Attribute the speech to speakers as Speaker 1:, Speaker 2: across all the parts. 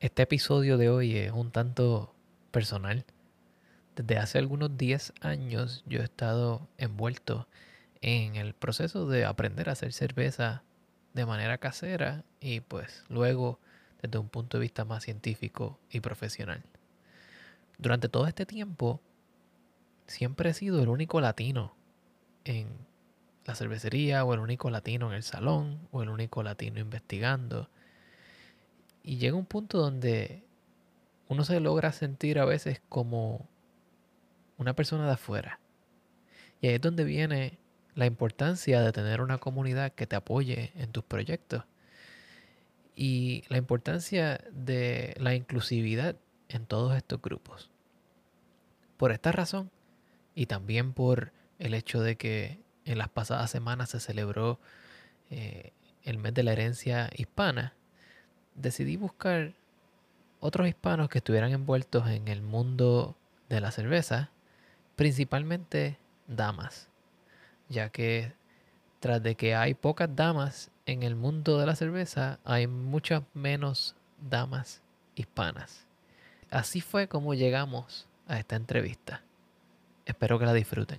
Speaker 1: Este episodio de hoy es un tanto personal. Desde hace algunos 10 años yo he estado envuelto en el proceso de aprender a hacer cerveza de manera casera y pues luego desde un punto de vista más científico y profesional. Durante todo este tiempo siempre he sido el único latino en la cervecería o el único latino en el salón o el único latino investigando y llega un punto donde uno se logra sentir a veces como una persona de afuera. Y ahí es donde viene la importancia de tener una comunidad que te apoye en tus proyectos. Y la importancia de la inclusividad en todos estos grupos. Por esta razón, y también por el hecho de que en las pasadas semanas se celebró eh, el mes de la herencia hispana, decidí buscar otros hispanos que estuvieran envueltos en el mundo de la cerveza, principalmente damas, ya que tras de que hay pocas damas en el mundo de la cerveza, hay muchas menos damas hispanas. Así fue como llegamos a esta entrevista. Espero que la disfruten.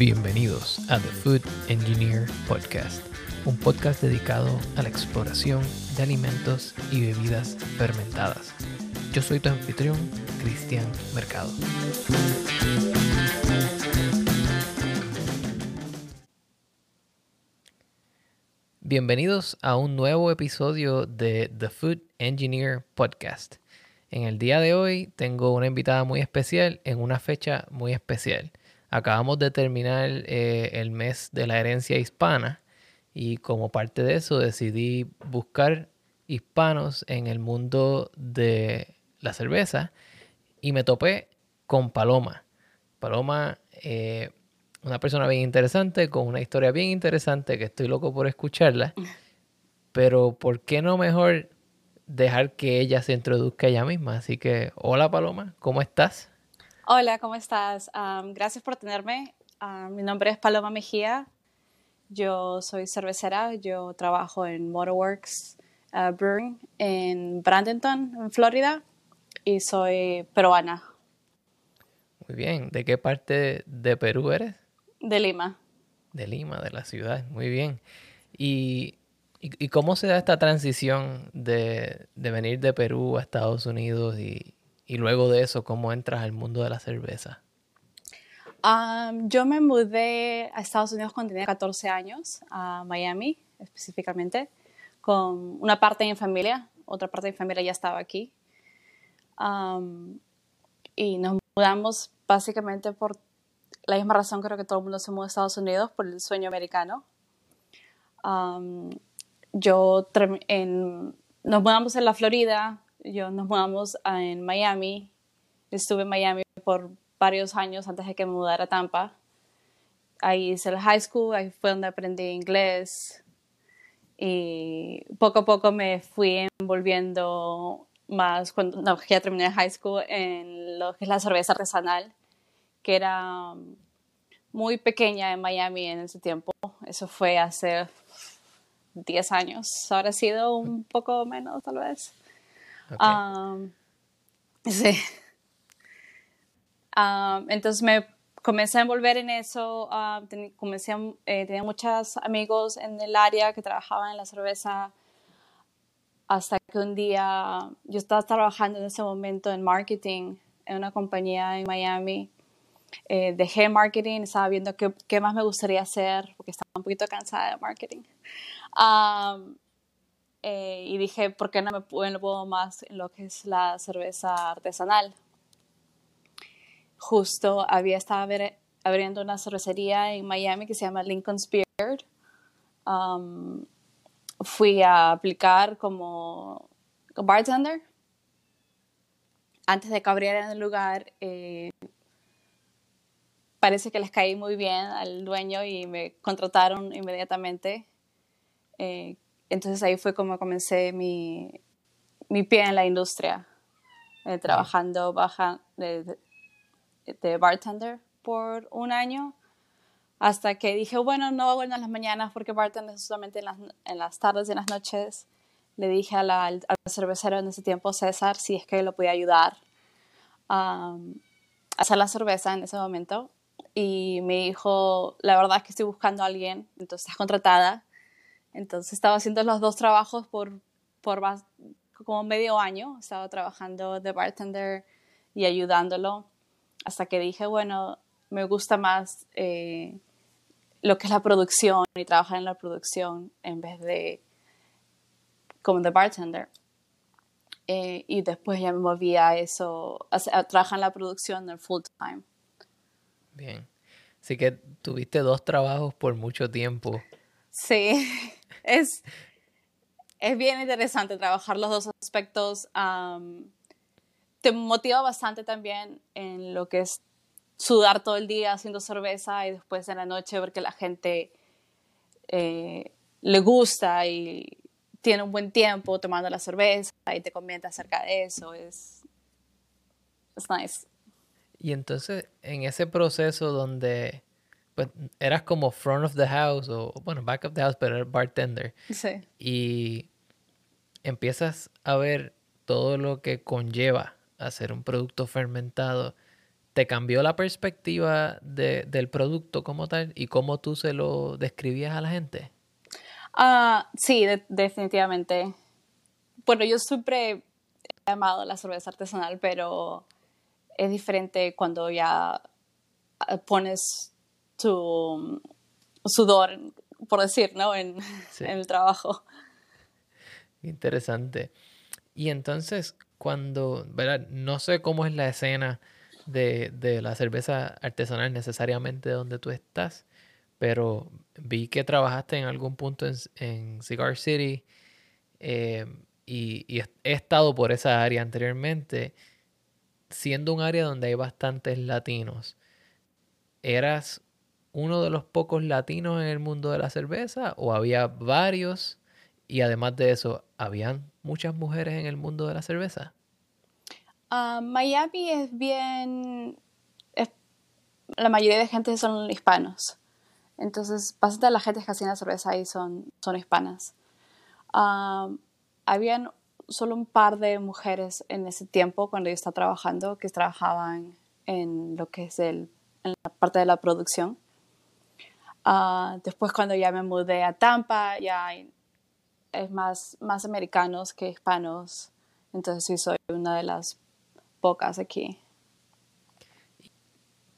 Speaker 1: Bienvenidos a The Food Engineer Podcast, un podcast dedicado a la exploración de alimentos y bebidas fermentadas. Yo soy tu anfitrión, Cristian Mercado. Bienvenidos a un nuevo episodio de The Food Engineer Podcast. En el día de hoy tengo una invitada muy especial en una fecha muy especial. Acabamos de terminar eh, el mes de la herencia hispana y como parte de eso decidí buscar hispanos en el mundo de la cerveza y me topé con Paloma. Paloma, eh, una persona bien interesante, con una historia bien interesante que estoy loco por escucharla. Pero ¿por qué no mejor dejar que ella se introduzca ella misma? Así que, hola Paloma, ¿cómo estás?
Speaker 2: Hola, ¿cómo estás? gracias por tenerme. mi nombre es Paloma Mejía. Yo soy cervecera. Yo trabajo en Motorworks uh, Brewing en Bradenton, en Florida, y soy peruana.
Speaker 1: Muy bien. ¿De qué parte de Perú eres?
Speaker 2: De Lima.
Speaker 1: De Lima, de la ciudad. Muy bien. ¿Y, y, cómo se da esta transición de, de venir de Perú a Estados Unidos y, y luego de eso, ¿cómo entras al mundo de la cerveza?
Speaker 2: yo me mudé a Estados Unidos cuando tenía 14 años, a Miami específicamente, con una parte de mi familia, otra parte de mi familia ya estaba aquí. y nos mudamos básicamente por la misma razón creo que todo el mundo se mudó a Estados Unidos, por el sueño americano. yo en, nos mudamos en la Florida, yo nos mudamos en Miami. Estuve en Miami por varios años antes de que me mudara a Tampa. Ahí hice el high school, ahí fue donde aprendí inglés. Y poco a poco me fui envolviendo más cuando ya terminé el high school en lo que es la cerveza artesanal, que era muy pequeña en Miami en ese tiempo. Eso fue hace 10 años. Ahora ha sido un poco menos, tal vez sí. entonces me comencé a envolver en eso. comencé eh, tenía muchos amigos en el área que trabajaban en la cerveza. Hasta que un día yo estaba trabajando en ese momento en marketing en una compañía en Miami. Eh, dejé marketing, estaba viendo qué, qué, más me gustaría hacer porque estaba un poquito cansada de marketing. Eh, y dije, ¿por qué no me puedo más en lo que es la cerveza artesanal? Justo había estado abriendo una cervecería en Miami que se llama Lincoln's Beard. Um, fui a aplicar como bartender. Antes de que abrieran el lugar, eh, parece que les caí muy bien al dueño y me contrataron inmediatamente. Eh, entonces ahí fue como comencé mi, mi pie en la industria, eh, trabajando baja de, bartender por un año. Hasta que dije, bueno, no hago en las mañanas porque bartender es solamente en las, en las tardes y en las noches. Le dije a la, al, cervecero en ese tiempo, César, si es que lo podía ayudar a hacer la cerveza en ese momento. Y me dijo, la verdad es que estoy buscando a alguien, entonces estás contratada. Entonces estaba haciendo los dos trabajos por, por como medio año. Estaba trabajando de bartender y ayudándolo. Hasta que dije, bueno, me gusta más eh, lo que es la producción y trabajar en la producción en vez de como de bartender. Eh, y después ya me moví a eso, a, trabajar en la producción en full time.
Speaker 1: Bien. Así que tuviste dos trabajos por mucho tiempo.
Speaker 2: Sí, es, es bien interesante trabajar los dos aspectos. te motiva bastante también en lo que es sudar todo el día haciendo cerveza y después en la noche ver que la gente eh, le gusta y tiene un buen tiempo tomando la cerveza y te comenta acerca de eso. Es, es nice.
Speaker 1: Y entonces, en ese proceso donde pues, eras como front of the house o, bueno, back of the house, pero eres bartender.
Speaker 2: Sí.
Speaker 1: Y empiezas a ver todo lo que conlleva hacer un producto fermentado ¿Te cambió la perspectiva del producto como tal y cómo tú se lo describías a la gente?
Speaker 2: Uh, sí, definitivamente. Bueno, yo siempre he amado la cerveza artesanal, pero es diferente cuando ya ah, pones tu sudor, por decir, ¿no? En, en el trabajo.
Speaker 1: Interesante. Y entonces, cuando, ¿verdad? No sé cómo es la escena de, la cerveza artesanal necesariamente donde tú estás, pero vi que trabajaste en algún punto en, Cigar City eh, y, he estado por esa área anteriormente, siendo un área donde hay bastantes latinos. ¿Eras uno de los pocos latinos en el mundo de la cerveza o había varios? Y además de eso, ¿habían muchas mujeres en el mundo de la cerveza?
Speaker 2: Ah, Miami es bien, la mayoría de gente son hispanos. Entonces, bastante de la gente que hacía cerveza ahí son, son hispanas. Uh, habían solo un par de mujeres en ese tiempo cuando yo estaba trabajando que trabajaban en lo que es el, en la parte de la producción. Ah, después cuando ya me mudé a Tampa, ya hay, es más, más americanos que hispanos. Entonces sí soy una de las pocas aquí.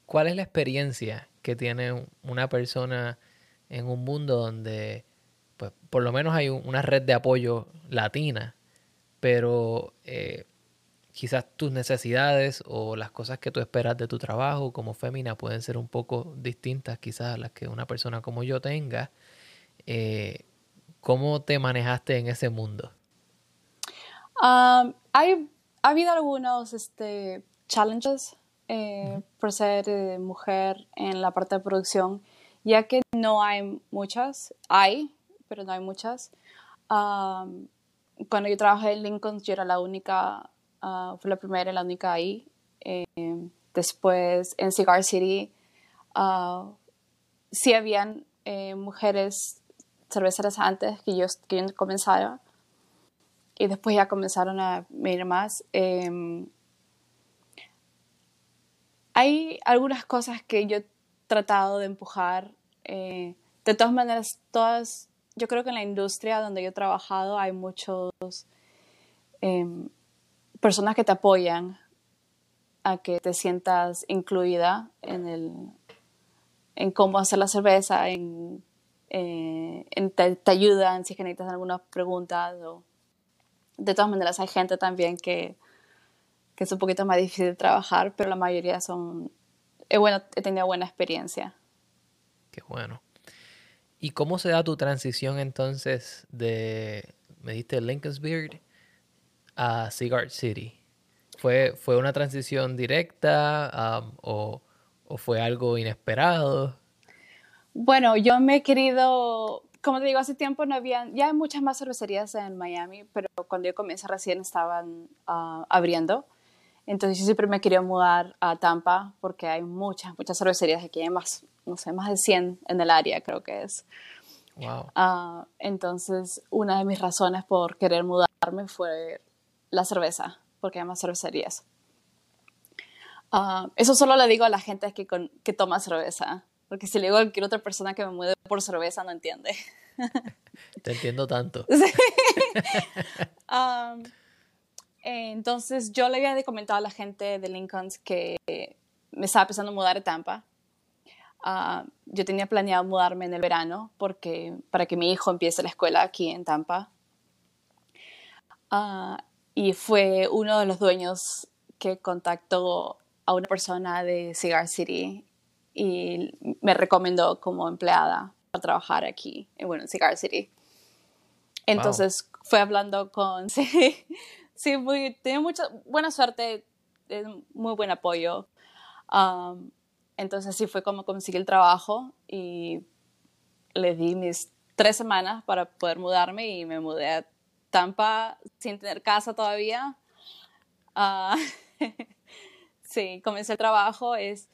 Speaker 1: ¿Cuál es la experiencia que tiene una persona en un mundo donde, pues, por lo menos hay una red de apoyo latina, pero eh, quizás tus necesidades o las cosas que tú esperas de tu trabajo como fémina pueden ser un poco distintas quizás a las que una persona como yo tenga. Eh, ¿Cómo te manejaste en ese mundo?
Speaker 2: Um, hay ha habido algunos este, challenges eh, por ser eh, mujer en la parte de producción, ya que no hay muchas, hay, pero no hay muchas. cuando yo trabajé en Lincoln, yo era la única, uh, fue la primera y la única ahí. Eh, después en Cigar City, uh, sí habían mujeres cerveceras antes que yo, que yo comenzara, y después ya comenzaron a venir más. Em, hay algunas cosas que yo he tratado de empujar. Eh, de todas maneras, todas, yo creo que en la industria donde yo he trabajado hay muchos em, personas que te apoyan a que te sientas incluida en, el, en cómo hacer la cerveza, en, eh, te, ayudan si es que necesitas algunas preguntas o de todas maneras hay gente también que, que es un poquito más difícil de trabajar, pero la mayoría son, bueno, he tenido buena experiencia.
Speaker 1: Qué bueno. ¿Y cómo se da tu transición entonces de, me diste Lincoln's Beard a Cigar City? ¿Fue, fue una transición directa um, o, o fue algo inesperado?
Speaker 2: Bueno, yo me he querido como te digo, hace tiempo no había, ya hay muchas más cervecerías en Miami, pero cuando yo comencé recién estaban ah, abriendo. Entonces yo siempre me quería mudar a Tampa porque hay muchas, muchas cervecerías aquí, hay más, no sé, más de 100 en el área creo que es.
Speaker 1: Wow.
Speaker 2: Ah, entonces una de mis razones por querer mudarme fue la cerveza, porque hay más cervecerías. Ah, eso solo le digo a la gente que, que toma cerveza, porque si le digo a cualquier otra persona que me mude por cerveza no entiende.
Speaker 1: Te entiendo tanto.
Speaker 2: Um, entonces yo le había comentado a la gente de Lincolns que me estaba empezando a mudar a Tampa. Uh, yo tenía planeado mudarme en el verano porque, para que mi hijo empiece la escuela aquí en Tampa. Uh, y fue uno de los dueños que contactó a una persona de Cigar City y me recomendó como empleada para trabajar aquí, en, bueno, en Cigar City. Entonces fue hablando con, sí, sí, muy, tiene mucha buena suerte, muy buen apoyo. Um, entonces sí fue como conseguí el trabajo y le di mis tres semanas para poder mudarme y me mudé a Tampa sin tener casa todavía. Uh, sí, comencé el trabajo. Es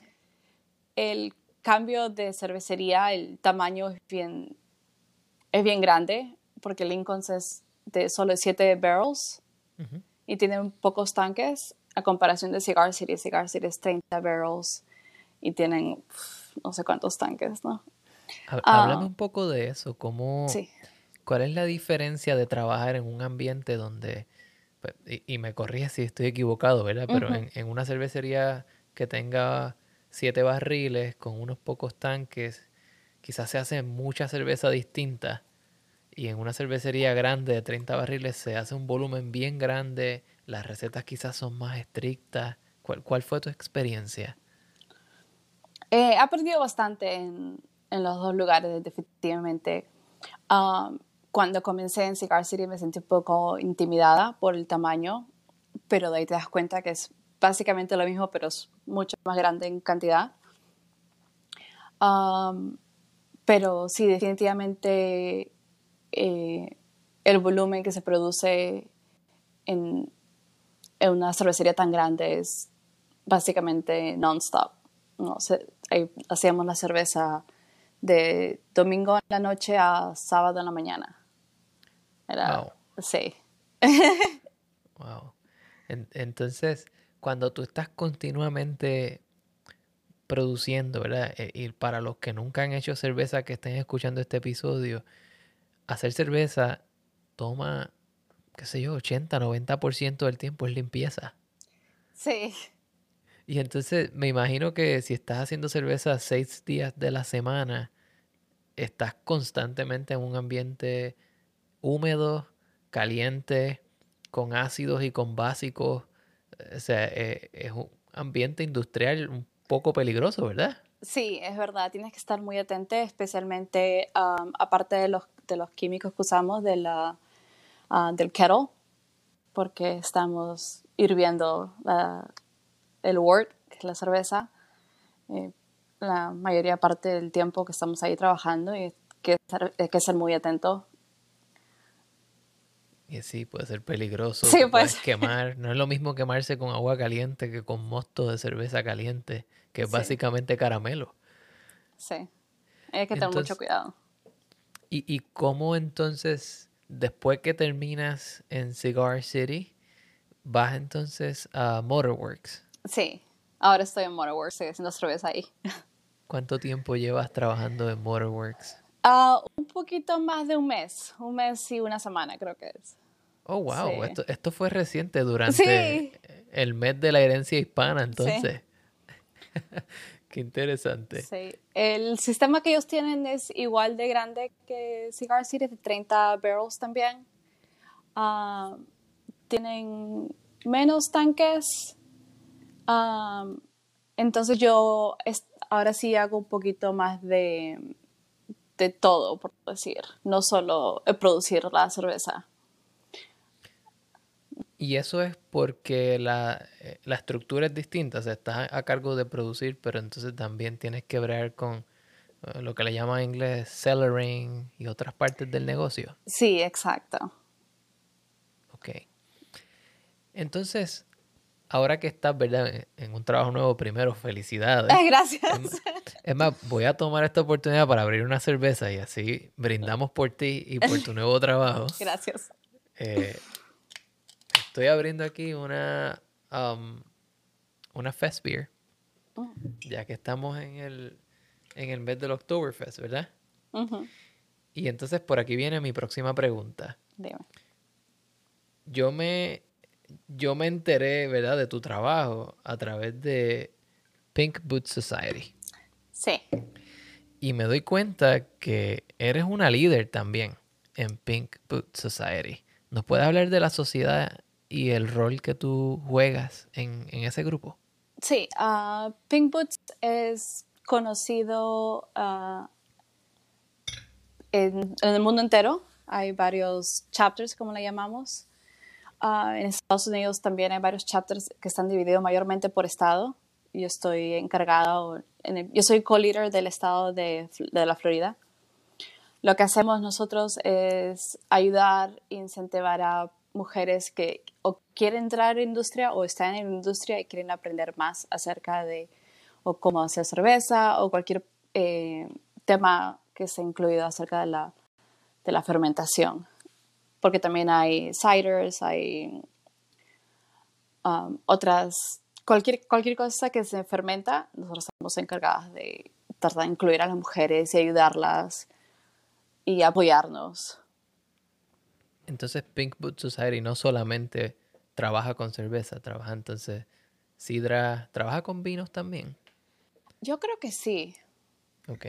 Speaker 2: el cambio de cervecería, el tamaño es bien, es bien grande porque Lincoln es de solo 7 barrels y tienen pocos tanques a comparación de Cigar City. Cigar City es 30 barrels y tienen no sé cuántos tanques, ¿no?
Speaker 1: Háblame ah. un poco de eso, cómo, ¿cuál es la diferencia de trabajar en un ambiente donde, pues, y, me corrige si estoy equivocado, ¿verdad? Pero en, en, una cervecería que tenga siete barriles con unos pocos tanques, quizás se hace mucha cerveza distinta y en una cervecería grande de 30 barriles se hace un volumen bien grande, las recetas quizás son más estrictas. ¿Cuál, cuál fue tu experiencia?
Speaker 2: he aprendido bastante en, en, los dos lugares, definitivamente. Um, cuando comencé en Cigar City me sentí un poco intimidada por el tamaño, pero de ahí te das cuenta que es básicamente lo mismo, pero es mucho más grande en cantidad. Um, pero sí, definitivamente eh, el volumen que se produce en, una cervecería tan grande es básicamente non-stop. ¿no? hacíamos la cerveza de domingo en la noche a sábado en la mañana. Era, Sí.
Speaker 1: wow. entonces, cuando tú estás continuamente produciendo, ¿verdad? E, y para los que nunca han hecho cerveza que estén escuchando este episodio, hacer cerveza toma, qué sé yo, 80, 90% del tiempo es limpieza.
Speaker 2: Sí.
Speaker 1: Y entonces me imagino que si estás haciendo cerveza seis días de la semana, estás constantemente en un ambiente húmedo, caliente, con ácidos y con básicos. O sea, eh, es un ambiente industrial un poco peligroso, ¿verdad?
Speaker 2: Sí, es verdad. Tienes que estar muy atento, especialmente aparte de los de los químicos que usamos de la, ah, del kettle, porque estamos hirviendo el wort, que es la cerveza, eh, la mayoría parte del tiempo que estamos ahí trabajando y hay que, que ser muy atento.
Speaker 1: Y sí, puede ser peligroso. Sí, puedes quemar. No es lo mismo quemarse con agua caliente que con mosto de cerveza caliente, que es básicamente caramelo.
Speaker 2: Sí, hay que tener mucho cuidado.
Speaker 1: ¿Y, ¿Y cómo entonces, después que terminas en Cigar City, vas entonces a Motorworks?
Speaker 2: Sí, ahora estoy en Motorworks, estoy haciendo cerveza ahí.
Speaker 1: ¿Cuánto tiempo llevas trabajando en Motorworks?
Speaker 2: Uh, poquito más de un mes, un mes y una semana creo que es.
Speaker 1: Oh, wow, esto, esto, fue reciente durante el mes de la herencia hispana, entonces. Sí. Qué interesante.
Speaker 2: Sí. El sistema que ellos tienen es igual de grande que Cigar City, de 30 barrels también. Ah, tienen menos tanques. Ah, entonces yo ahora sí hago un poquito más de, de todo, por decir, no solo producir la cerveza.
Speaker 1: Y eso es porque la, eh, la, estructura es distinta, o sea, estás a cargo de producir, pero entonces también tienes que ver con eh, lo que le llaman en inglés cellaring y otras partes del negocio.
Speaker 2: Sí, exacto.
Speaker 1: Ok. Entonces, ahora que estás, ¿verdad? En un trabajo nuevo, primero, felicidades.
Speaker 2: Gracias.
Speaker 1: Es más, voy a tomar esta oportunidad para abrir una cerveza y así brindamos por ti y por tu nuevo trabajo.
Speaker 2: Gracias.
Speaker 1: Eh, estoy abriendo aquí una, um, una Fest Beer,
Speaker 2: Mm.
Speaker 1: ya que estamos en el, en el mes del Oktoberfest, ¿verdad?
Speaker 2: Ujú.
Speaker 1: Y entonces por aquí viene mi próxima pregunta.
Speaker 2: Dime.
Speaker 1: Yo me, yo me enteré, ¿verdad?, de tu trabajo a través de Pink Boots Society.
Speaker 2: Sí.
Speaker 1: Y me doy cuenta que eres una líder también en Pink Boots Society. ¿Nos puedes hablar de la sociedad y el rol que tú juegas en, en ese grupo?
Speaker 2: Sí, ah, Pink Boots es conocido ah, en, en el mundo entero. Hay varios chapters, como le llamamos. Ah, en Estados Unidos también hay varios chapters que están divididos mayormente por estado. Yo estoy encargada, en el- yo soy co-leader del estado de, de la Florida. Lo que hacemos nosotros es ayudar incentivar a mujeres que o quieren entrar la industria o están en la industria y quieren aprender más acerca de o cómo hacer cerveza o cualquier eh, tema que sea incluido acerca de la, de la fermentación. Porque también hay ciders, hay um, otras, cualquier, cualquier cosa que se fermenta, nosotros estamos encargadas de tratar de incluir a las mujeres y ayudarlas y apoyarnos.
Speaker 1: Entonces Pink Boots Society no solamente trabaja con cerveza, trabaja entonces sidra, trabaja con vinos también.
Speaker 2: Yo creo que sí,
Speaker 1: Ok,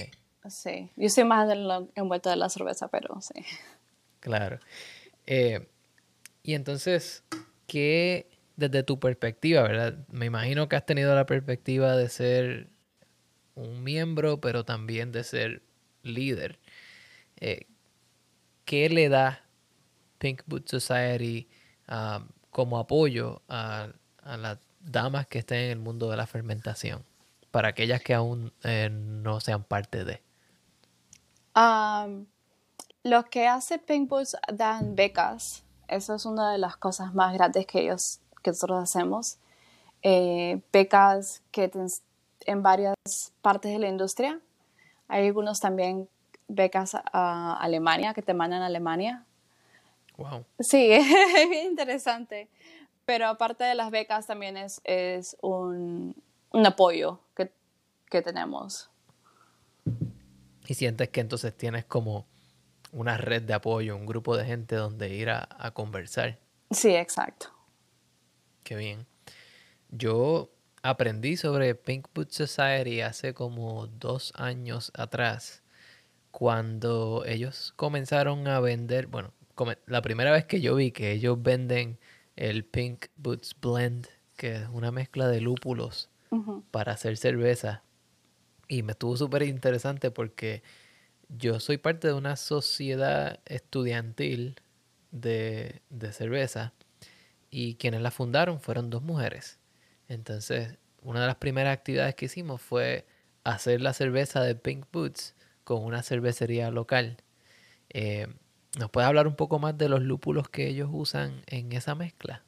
Speaker 2: sí. Yo soy más del envuelto de la cerveza, pero sí.
Speaker 1: claro. Eh, y entonces, ¿qué desde tu perspectiva, verdad? Me imagino que has tenido la perspectiva de ser un miembro, pero también de ser líder. Eh, ¿Qué le da Pink Boot Society ah, como apoyo a, las damas que estén en el mundo de la fermentación? Para aquellas que aún eh, no sean parte de.
Speaker 2: Um, lo que hace Pink Boots dan becas. Eso es una de las cosas más grandes que ellos, que nosotros hacemos. Eh, becas que te en varias partes de la industria. Hay algunos también becas a Alemania que te mandan a Alemania.
Speaker 1: Wow.
Speaker 2: Sí, es bien interesante. Pero aparte de las becas también es, es un, un apoyo que, que tenemos.
Speaker 1: Y sientes que entonces tienes como una red de apoyo, un grupo de gente donde ir a, a conversar.
Speaker 2: Sí, exacto.
Speaker 1: Qué bien. Yo aprendí sobre Pink Boot Society hace como dos años atrás, cuando ellos comenzaron a vender, bueno, la primera vez que yo vi que ellos venden el Pink Boots Blend, que es una mezcla de lúpulos para hacer cerveza. Y me estuvo súper interesante porque yo soy parte de una sociedad estudiantil de, de cerveza y quienes la fundaron fueron dos mujeres. Entonces, una de las primeras actividades que hicimos fue hacer la cerveza de Pink Boots con una cervecería local. Eh, ¿Nos puedes hablar un poco más de los lúpulos que ellos usan en esa mezcla?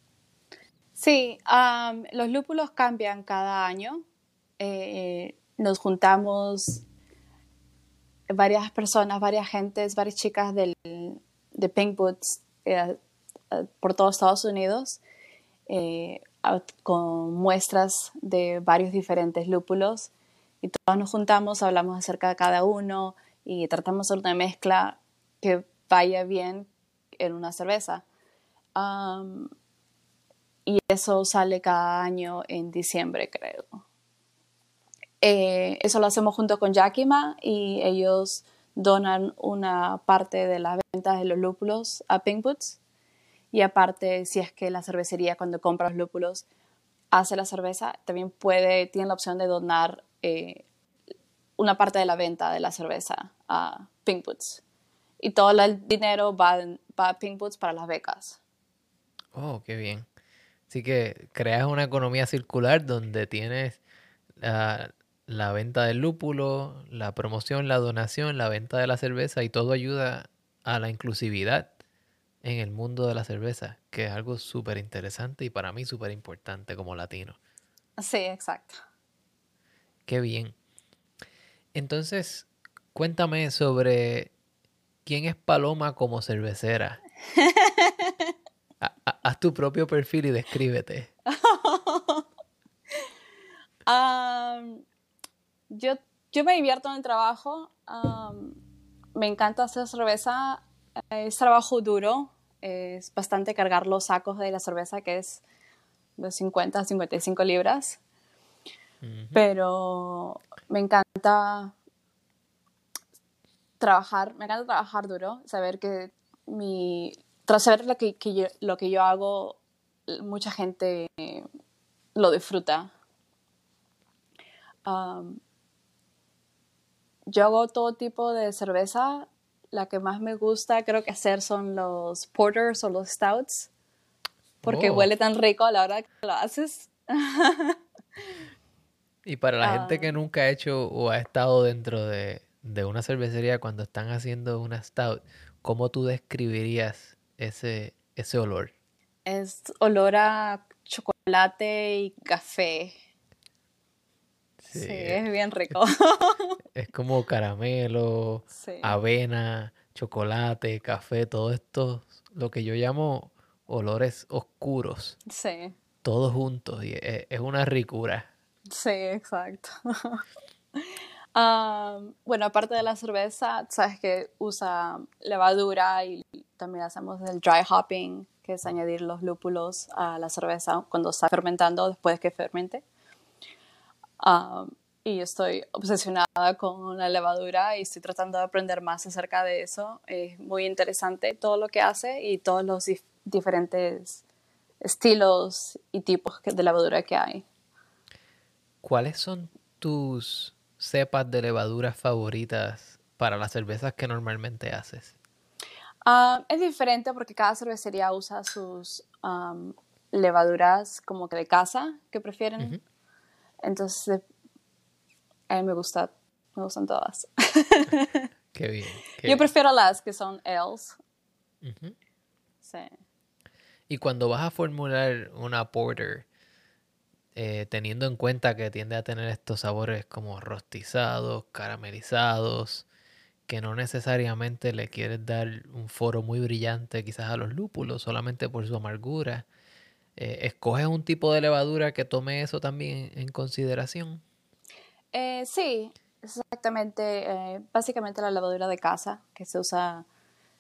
Speaker 2: Sí, am, los lúpulos cambian cada año. Eh, nos juntamos varias personas, varias gentes, varias chicas del, de Pink Boots eh, eh, por todo Estados Unidos eh, con muestras de varios diferentes lúpulos y todos nos juntamos, hablamos acerca de cada uno y tratamos de hacer una mezcla que vaya bien en una cerveza. Y eso sale cada año en diciembre, creo. Eh, eso lo hacemos junto con Yakima y ellos donan una parte de las ventas de los lúpulos a Pink Boots. Y aparte, si es que la cervecería cuando compra los lúpulos hace la cerveza, también puede, tiene la opción de donar eh, una parte de la venta de la cerveza a Pink Boots. Y todo el dinero va, va a Pink Boots para las becas.
Speaker 1: Oh, qué bien. Así que creas una economía circular donde tienes la, la venta del lúpulo, la promoción, la donación, la venta de la cerveza y todo ayuda a la inclusividad en el mundo de la cerveza, que es algo súper interesante y para mí súper importante como latino.
Speaker 2: Sí, exacto.
Speaker 1: Qué bien. Entonces, cuéntame sobre quién es Paloma como cervecera. haz tu propio perfil y descríbete.
Speaker 2: yo, yo me divierto en el trabajo. me encanta hacer cerveza. Es trabajo duro. Es bastante cargar los sacos de la cerveza, que es de 50 a 55 libras. Pero me encanta trabajar, me encanta trabajar duro, saber que mi, tras saber lo que, yo, lo que yo hago, mucha gente lo disfruta. Yo hago todo tipo de cerveza. La que más me gusta creo que hacer son los porters o los stouts, porque oh. huele tan rico a la hora que lo haces.
Speaker 1: y para la gente que nunca ha hecho o ha estado dentro de, de una cervecería cuando están haciendo una stout, ¿cómo tú describirías ese, ese olor?
Speaker 2: Es olor a chocolate y café. Sí, es bien rico.
Speaker 1: Es, como caramelo, avena, chocolate, café, todo esto, lo que yo llamo olores oscuros.
Speaker 2: Sí.
Speaker 1: Todos juntos y es, es una ricura.
Speaker 2: Sí, exacto. bueno, aparte de la cerveza, sabes que usa levadura y también hacemos el dry hopping, que es añadir los lúpulos a la cerveza cuando está fermentando después que fermente. Y yo estoy obsesionada con la levadura y estoy tratando de aprender más acerca de eso. Es muy interesante todo lo que hace y todos los diferentes estilos y tipos de levadura que hay.
Speaker 1: ¿Cuáles son tus cepas de levaduras favoritas para las cervezas que normalmente haces?
Speaker 2: Ah, es diferente porque cada cervecería usa sus levaduras como que de casa que prefieren. Entonces, a mí me gusta, me gustan todas.
Speaker 1: qué bien.
Speaker 2: Yo prefiero las que son ales. Sí.
Speaker 1: Y cuando vas a formular una porter, eh, teniendo en cuenta que tiende a tener estos sabores como rostizados, caramelizados, que no necesariamente le quieres dar un foro muy brillante quizás a los lúpulos, solamente por su amargura. Eh, ¿Escoges un tipo de levadura que tome eso también en consideración?
Speaker 2: Eh, sí, exactamente. básicamente la levadura de casa que se usa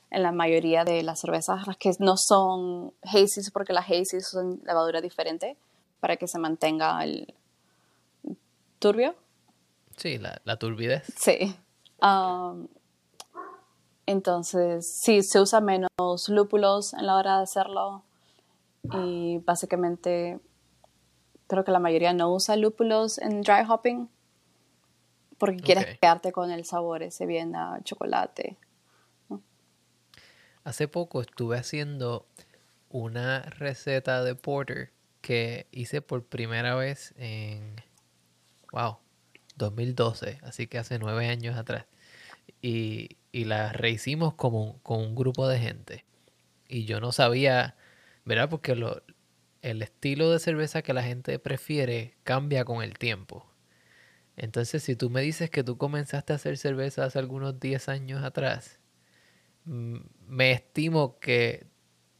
Speaker 2: en la mayoría de las cervezas, las que no son hazy, porque las hazy son levadura diferente para que se mantenga el turbio.
Speaker 1: Sí, la, la turbidez.
Speaker 2: Sí. Um, entonces, sí, se usa menos lúpulos en la hora de hacerlo y básicamente creo que la mayoría no usa lúpulos en dry hopping porque quieres quedarte con el sabor ese bien a chocolate.
Speaker 1: Hace poco estuve haciendo una receta de porter que hice por primera vez en, wow, 2012, así que hace nueve años atrás. Y, y la rehicimos como, con un grupo de gente. Y yo no sabía, ¿verdad? Porque lo, el estilo de cerveza que la gente prefiere cambia con el tiempo. Entonces, si tú me dices que tú comenzaste a hacer cerveza hace algunos 10 años atrás, me estimo que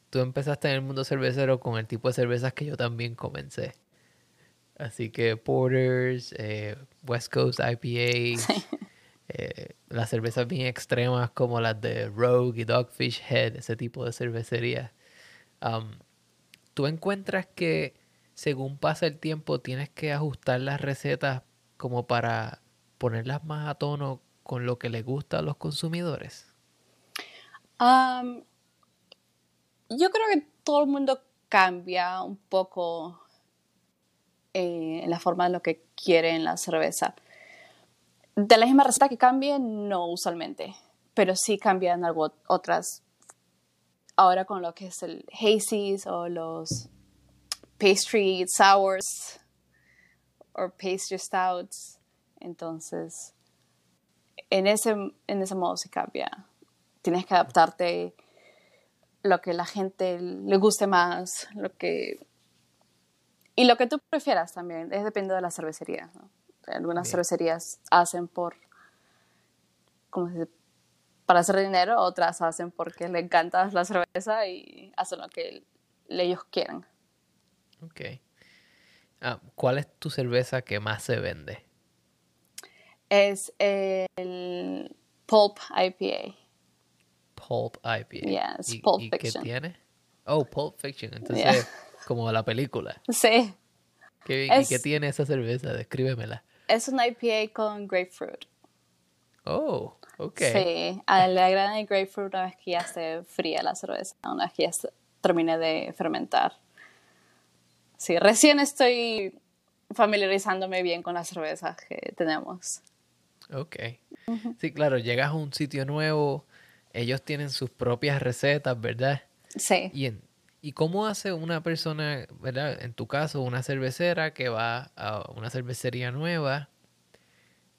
Speaker 1: tú empezaste en el mundo cervecero con el tipo de cervezas que yo también comencé. Así que Porters, eh, West Coast IPA, eh, las cervezas bien extremas como las de Rogue y Dogfish Head, ese tipo de cervecería. ¿Tú encuentras que según pasa el tiempo tienes que ajustar las recetas como para ponerlas más a tono con lo que le gusta a los consumidores?
Speaker 2: Um, yo creo que todo el mundo cambia un poco eh, la forma de lo que quiere en la cerveza. De la misma receta que cambie, no usualmente, pero sí cambian algo, otras. Ahora con lo que es el hazy o los pastry sours o pastry stouts. Entonces, en ese, en ese modo se cambia. Tienes que adaptarte lo que la gente le guste más, lo que y lo que tú prefieras también, es depende de la cervecería. ¿no? Algunas cervecerías hacen por, ¿cómo se dice? Para hacer dinero, otras hacen porque le encanta la cerveza y hacen lo que ellos quieran.
Speaker 1: Ok. Ah, ¿Cuál es tu cerveza que más se vende?
Speaker 2: Es el Pulp IPA.
Speaker 1: Pulp IPA.
Speaker 2: Yes, Pulp Fiction.
Speaker 1: ¿Qué tiene? Oh, Pulp Fiction. Entonces, como la película.
Speaker 2: Sí.
Speaker 1: ¿Qué, ¿Y qué tiene esa cerveza? Descríbemela.
Speaker 2: Es un IPA con grapefruit.
Speaker 1: Oh, ok.
Speaker 2: Sí, le agrada el grapefruit una vez que ya esté fría la cerveza, una vez que ya termine de fermentar. Sí, recién estoy familiarizándome bien con las cervezas que tenemos.
Speaker 1: Ok. Sí, claro, llegas a un sitio nuevo, ellos tienen sus propias recetas, ¿verdad?
Speaker 2: Sí.
Speaker 1: Y, ¿Y cómo hace una persona, ¿verdad? En tu caso, una cervecera que va a una cervecería nueva,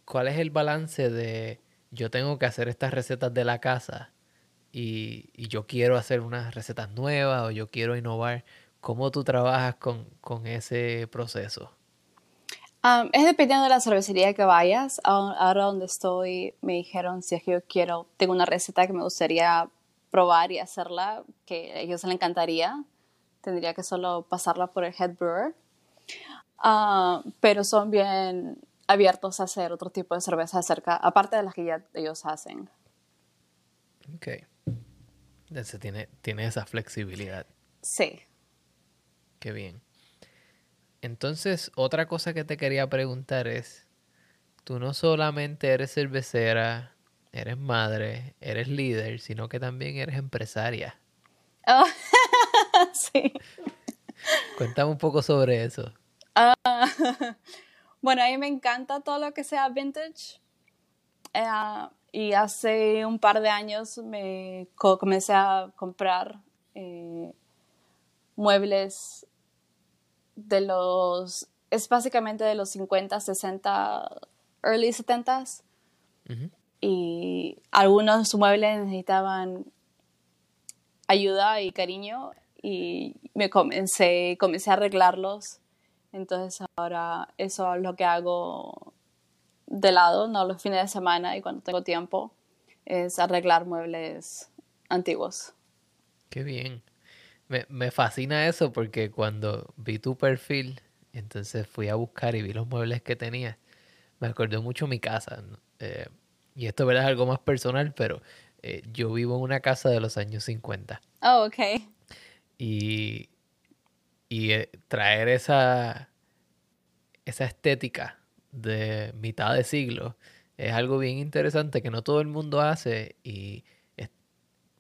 Speaker 1: ¿cuál es el balance de yo tengo que hacer estas recetas de la casa y, y yo quiero hacer unas recetas nuevas o yo quiero innovar? ¿Cómo tú trabajas con, con ese proceso?
Speaker 2: es dependiendo de la cervecería que vayas. Ahora donde estoy me dijeron si es que yo quiero, tengo una receta que me gustaría probar y hacerla, que a ellos les encantaría. Tendría que solo pasarla por el head brewer. Ah, pero son bien abiertos a hacer otro tipo de cerveza acerca, aparte de las que ya ellos hacen.
Speaker 1: Ok. Entonces tiene, tiene esa flexibilidad.
Speaker 2: Sí.
Speaker 1: Qué bien. Entonces, otra cosa que te quería preguntar es, tú no solamente eres cervecera, eres madre, eres líder, sino que también eres empresaria.
Speaker 2: Oh, sí.
Speaker 1: Cuéntame un poco sobre eso.
Speaker 2: Ah, bueno, a mí me encanta todo lo que sea vintage. Eh, y hace un par de años me comencé a comprar eh, muebles de los, es básicamente de los 50, 60, early 70 Y algunos muebles necesitaban ayuda y cariño y me comencé, comencé a arreglarlos. Entonces ahora eso es lo que hago de lado, no los fines de semana y cuando tengo tiempo, es arreglar muebles antiguos.
Speaker 1: Qué bien. Me, fascina eso porque cuando vi tu perfil, entonces fui a buscar y vi los muebles que tenía, me acordó mucho mi casa. Eh, y esto ¿verdad? es algo más personal, pero eh, yo vivo en una casa de los años 50.
Speaker 2: Oh, ok.
Speaker 1: Y, y eh, traer esa, esa estética de mitad de siglo es algo bien interesante que no todo el mundo hace y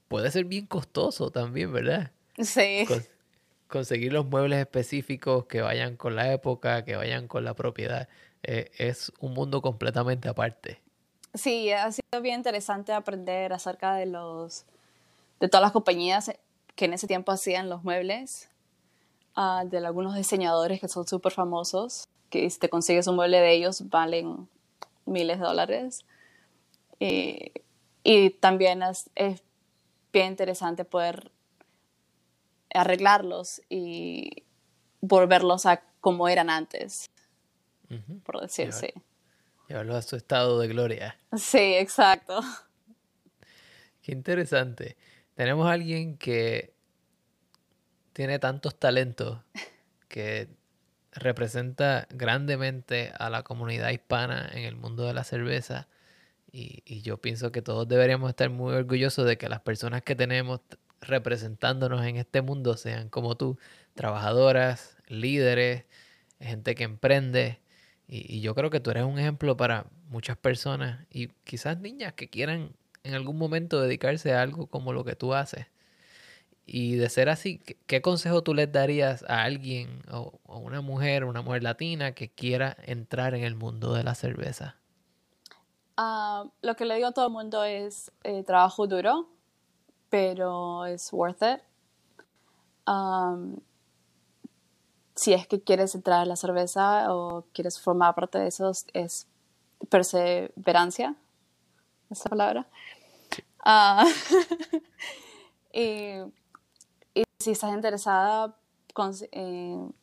Speaker 1: puede ser bien costoso también, ¿verdad?
Speaker 2: Sí.
Speaker 1: conseguir los muebles específicos que vayan con la época, que vayan con la propiedad, eh, es un mundo completamente aparte.
Speaker 2: Sí, ha sido bien interesante aprender acerca de los de todas las compañías que en ese tiempo hacían los muebles, uh, de algunos diseñadores que son súper famosos, que si te consigues un mueble de ellos valen miles de dólares. Y, y también es, es bien interesante poder arreglarlos y volverlos a como eran antes, por decirse.
Speaker 1: Llevarlos a su estado de gloria.
Speaker 2: Sí, exacto.
Speaker 1: Qué interesante. Tenemos a alguien que tiene tantos talentos que representa grandemente a la comunidad hispana en el mundo de la cerveza. Y, y, yo pienso que todos deberíamos estar muy orgullosos de que las personas que tenemos representándonos en este mundo sean como tú, trabajadoras, líderes, gente que emprende. Y, yo creo que tú eres un ejemplo para muchas personas y quizás niñas que quieran en algún momento dedicarse a algo como lo que tú haces. Y de ser así, ¿qué, consejo tú les darías a alguien o a una mujer, una mujer latina que quiera entrar en el mundo de la cerveza?
Speaker 2: Ah, lo que le digo a todo el mundo es eh, trabajo duro, pero es worth it. Um, si es que quieres entrar a la cerveza o quieres formar parte de eso, es perseverancia, esa palabra. Uh, y si estás interesada en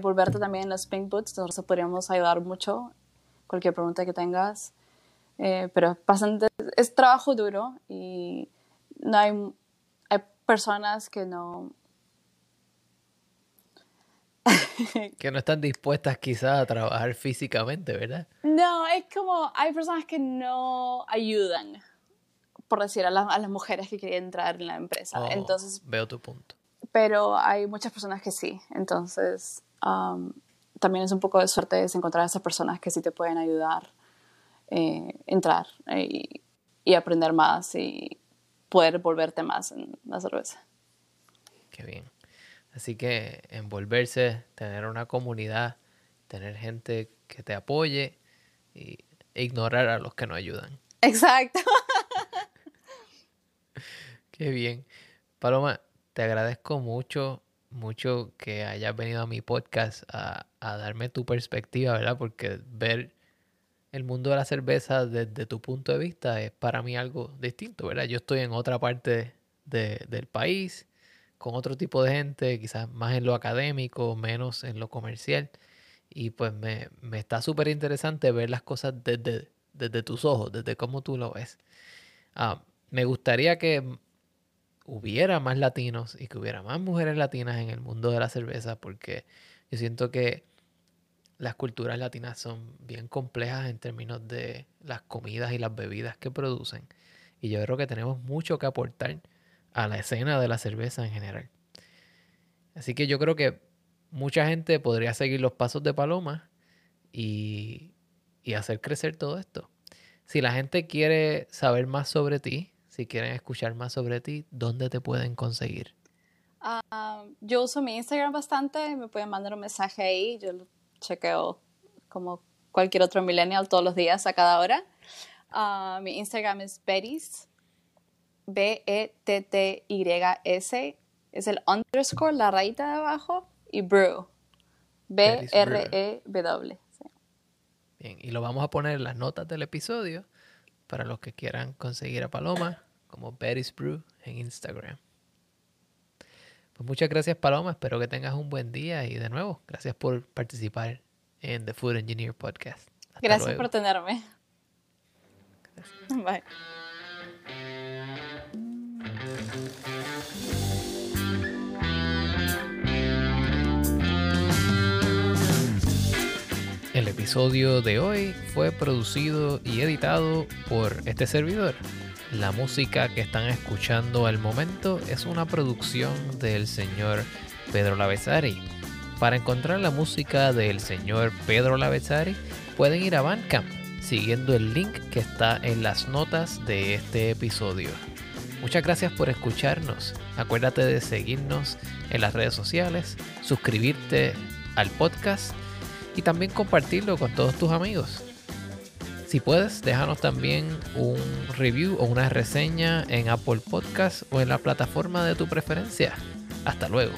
Speaker 2: volverte también en los Pink Boots, nosotros podríamos ayudar mucho. Cualquier pregunta que tengas. Eh, pero es bastante, es trabajo duro y no hay, hay personas que no...
Speaker 1: que no están dispuestas quizás a trabajar físicamente, ¿verdad?
Speaker 2: No, es como, hay personas que no ayudan, por decir, a, a las mujeres que quieren entrar en la empresa.
Speaker 1: Oh,
Speaker 2: entonces,
Speaker 1: veo tu punto.
Speaker 2: Pero hay muchas personas que sí, entonces um, también es un poco de suerte encontrar a esas personas que sí te pueden ayudar eh, entrar y, aprender más y poder volverte más en la cerveza.
Speaker 1: Qué bien. Así que envolverse, tener una comunidad, tener gente que te apoye y ignorar a los que no ayudan.
Speaker 2: Exacto.
Speaker 1: Qué bien. Paloma, te agradezco mucho, mucho que hayas venido a mi podcast a, a darme tu perspectiva, ¿verdad? Porque ver el mundo de la cerveza desde tu punto de vista es para mí algo distinto, ¿verdad? Yo estoy en otra parte del país, con otro tipo de gente, quizás más en lo académico, menos en lo comercial. Y pues me, está súper interesante ver las cosas desde, desde tus ojos, desde cómo tú lo ves. Ah, me gustaría que hubiera más latinos y que hubiera más mujeres latinas en el mundo de la cerveza, porque yo siento que las culturas latinas son bien complejas en términos de las comidas y las bebidas que producen. Y yo creo que tenemos mucho que aportar a la escena de la cerveza en general. Así que yo creo que mucha gente podría seguir los pasos de Paloma y, hacer crecer todo esto. Si la gente quiere saber más sobre ti, si quieren escuchar más sobre ti, ¿dónde te pueden conseguir?
Speaker 2: Ah, yo uso mi Instagram bastante, me pueden mandar un mensaje ahí, yo chequeo como cualquier otro millennial todos los días a cada hora. Ah, mi Instagram es Betty's, B-E-T-T-Y-S, es el underscore, la rayita de abajo, y Brew, B-R-E-W.
Speaker 1: Bien, y lo vamos a poner en las notas del episodio para los que quieran conseguir a Paloma como Betty's Brew en Instagram. Pues muchas gracias Paloma, espero que tengas un buen día y de nuevo, gracias por participar en The Food Engineer Podcast.
Speaker 2: gracias por tenerme. Bye.
Speaker 1: El episodio de hoy fue producido y editado por este servidor, la música que están escuchando al momento es una producción del señor Pedro Lavezari. Para encontrar la música del señor Pedro Lavezari, pueden ir a Bandcamp siguiendo el link que está en las notas de este episodio. Muchas gracias por escucharnos. Acuérdate de seguirnos en las redes sociales, suscribirte al podcast y también compartirlo con todos tus amigos. Si puedes, déjanos también un review o una reseña en Apple Podcast o en la plataforma de tu preferencia. Hasta luego.